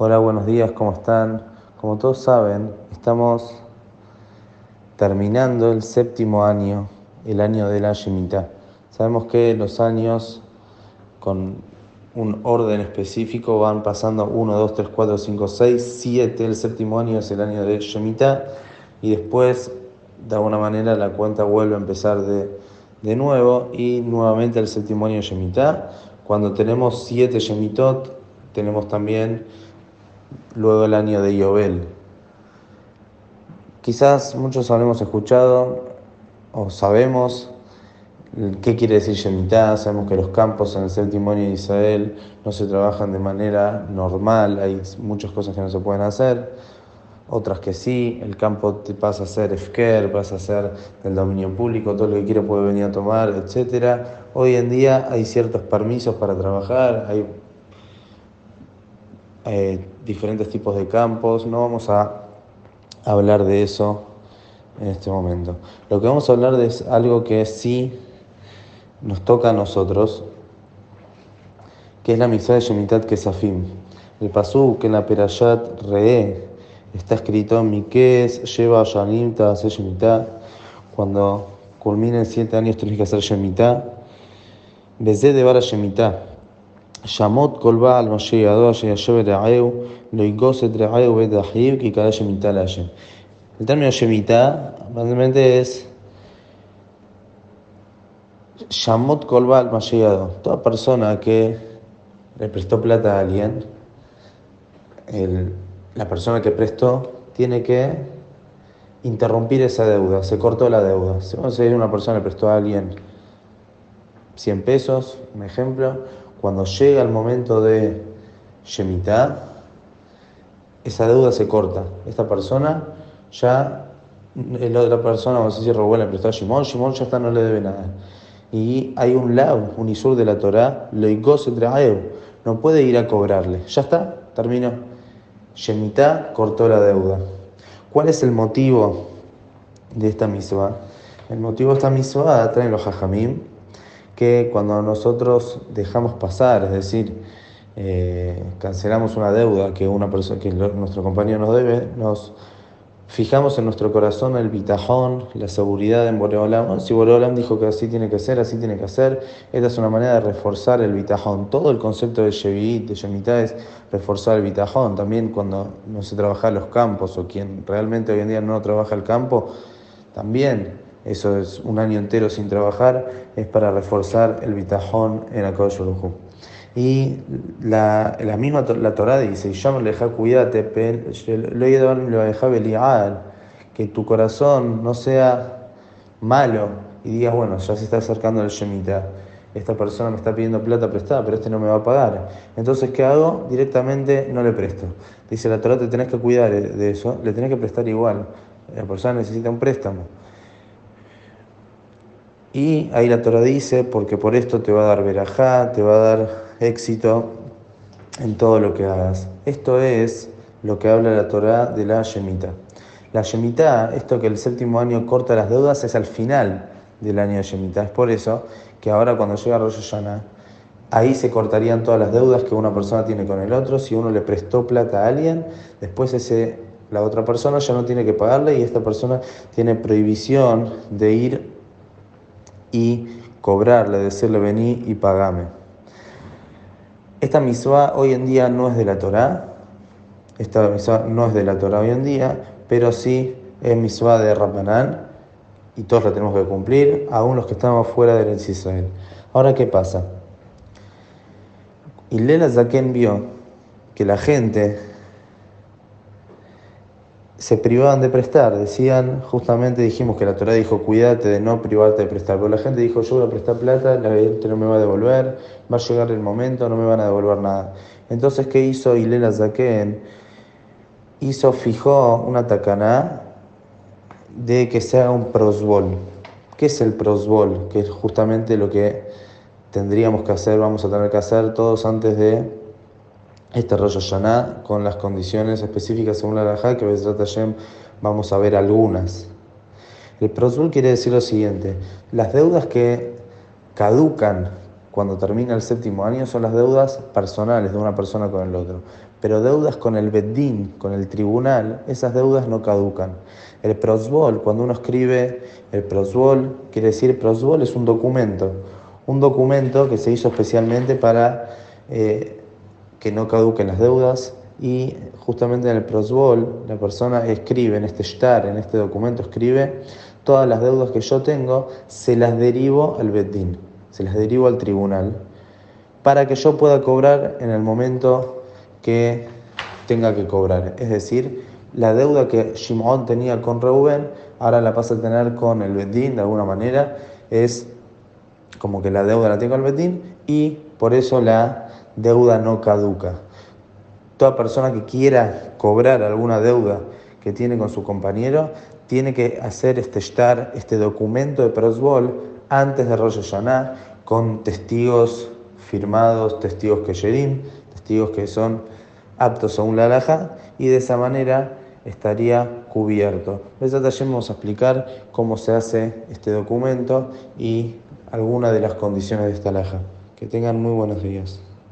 Hola, buenos días, ¿cómo están? Como todos saben, estamos terminando el séptimo año, el año de la Shemitah. Sabemos que los años con un orden específico van pasando 1, 2, 3, 4, 5, 6, 7. El séptimo año es el año de Shemitah y después, de alguna manera, la cuenta vuelve a empezar de, de nuevo y nuevamente el séptimo año de Shemitah. Cuando tenemos siete Shemitot, tenemos también luego el año de Yobel. Quizás muchos habremos escuchado o sabemos qué quiere decir Shemitah, sabemos que los campos en el séptimo año de Israel no se trabajan de manera normal, hay muchas cosas que no se pueden hacer, otras que sí, el campo te pasa a ser Efker, pasa a ser del dominio público, todo lo que quiera puede venir a tomar, etc. Hoy en día hay ciertos permisos para trabajar, hay eh, diferentes tipos de campos, no vamos a hablar de eso en este momento. Lo que vamos a hablar de es algo que sí nos toca a nosotros, que es la misa de Shemitat Kesafim. El pasú que en la Perashat Re está escrito Mikes lleva Shanim hacer Shemitah. Cuando culminen siete años tienes que hacer Shemitah. Bezé de Vara Shemitah. Shamot kol Baal Moshe Yado Asher Yashev Re'eu Lo Igoset Re'eu Bet Ahiv Ki Kada Shemitah La Hashem. El término Shemitah realmente es Shamot kol Baal Moshe Yado. Toda persona que le prestó plata a alguien, el, la persona que prestó tiene que interrumpir esa deuda, se cortó la deuda. Si una persona le prestó a alguien 100 pesos, un ejemplo, cuando llega el momento de Shemitah, esa deuda se corta. Esta persona ya, la otra persona, vamos a decir, Rubén le prestó a Shimon, Shimon ya está, no le debe nada. Y hay un lado, un isur de la Torah, lo no puede ir a cobrarle. Ya está, terminó. Shemitah cortó la deuda. ¿Cuál es el motivo de esta misma? El motivo de esta misma traen los hajamim, que cuando nosotros dejamos pasar, es decir, eh, cancelamos una deuda que una persona que nuestro compañero nos debe, nos fijamos en nuestro corazón el bitajón, la seguridad en Boreolam. si Boreolam dijo que así tiene que ser, así tiene que ser, esta es una manera de reforzar el bitajón. Todo el concepto de Shevit, de Shemitah es reforzar el bitajón. También cuando no se trabaja los campos o quien realmente hoy en día no trabaja el campo, también eso es un año entero sin trabajar, es para reforzar el bitajón en Baruj Y la, la misma la Torah dice, que tu corazón no sea malo y digas, bueno, ya se está acercando el Shemitah, esta persona me está pidiendo plata prestada, pero este no me va a pagar. Entonces, ¿qué hago? Directamente no le presto. Dice la Torah, te tenés que cuidar de eso, le tenés que prestar igual. La persona necesita un préstamo. Y ahí la Torah dice, porque por esto te va a dar verajá, te va a dar éxito en todo lo que hagas. Esto es lo que habla la Torah de la Shemitah. La Shemitah, esto que el séptimo año corta las deudas, es al final del año de Shemitah. Es por eso que ahora cuando llega Rosh Hashanah, ahí se cortarían todas las deudas que una persona tiene con el otro. Si uno le prestó plata a alguien, después ese, la otra persona ya no tiene que pagarle y esta persona tiene prohibición de ir y cobrarle, decirle vení y pagame. Esta misua hoy en día no es de la Torá, esta misua no es de la Torá hoy en día, pero sí es misua de Rabanán y todos la tenemos que cumplir, aún los que estamos fuera del Israel. Ahora, ¿qué pasa? Y Lela Zaken vio que la gente se privaban de prestar, decían, justamente dijimos que la Torah dijo, cuídate de no privarte de prestar, pero la gente dijo, yo voy a prestar plata, la gente no me va a devolver, va a llegar el momento, no me van a devolver nada. Entonces, ¿qué hizo Ilela Zaken? Hizo, fijó una tacaná de que sea un prosbol. ¿Qué es el prosbol? Que es justamente lo que tendríamos que hacer, vamos a tener que hacer todos antes de este Rosh Hashanah con las condiciones específicas según la Rajá, que Hashem vamos a ver algunas. El prosbul quiere decir lo siguiente, las deudas que caducan cuando termina el séptimo año son las deudas personales de una persona con el otro. Pero deudas con el Beddin, con el tribunal, esas deudas no caducan. El prosbol, cuando uno escribe el prosbol, quiere decir prosbol es un documento, un documento que se hizo especialmente para eh, que no caduquen las deudas y justamente en el prosbol la persona escribe en este shtar, en este documento escribe todas las deudas que yo tengo, se las derivo al Beddin, se las derivo al tribunal para que yo pueda cobrar en el momento que tenga que cobrar. Es decir, la deuda que Shimon tenía con Reuben, ahora la pasa a tener con el Betín de alguna manera, es como que la deuda la tengo el Betín y por eso la deuda no caduca. Toda persona que quiera cobrar alguna deuda que tiene con su compañero, tiene que hacer este shtar, este documento de prosbol antes de Rosh Hashanah con testigos firmados, testigos que Yerim, testigos que son aptos según la alhaja y de esa manera estaría cubierto. vamos a explicar cómo se hace este documento y algunas de las condiciones de esta alhaja. Que tengan muy buenos días.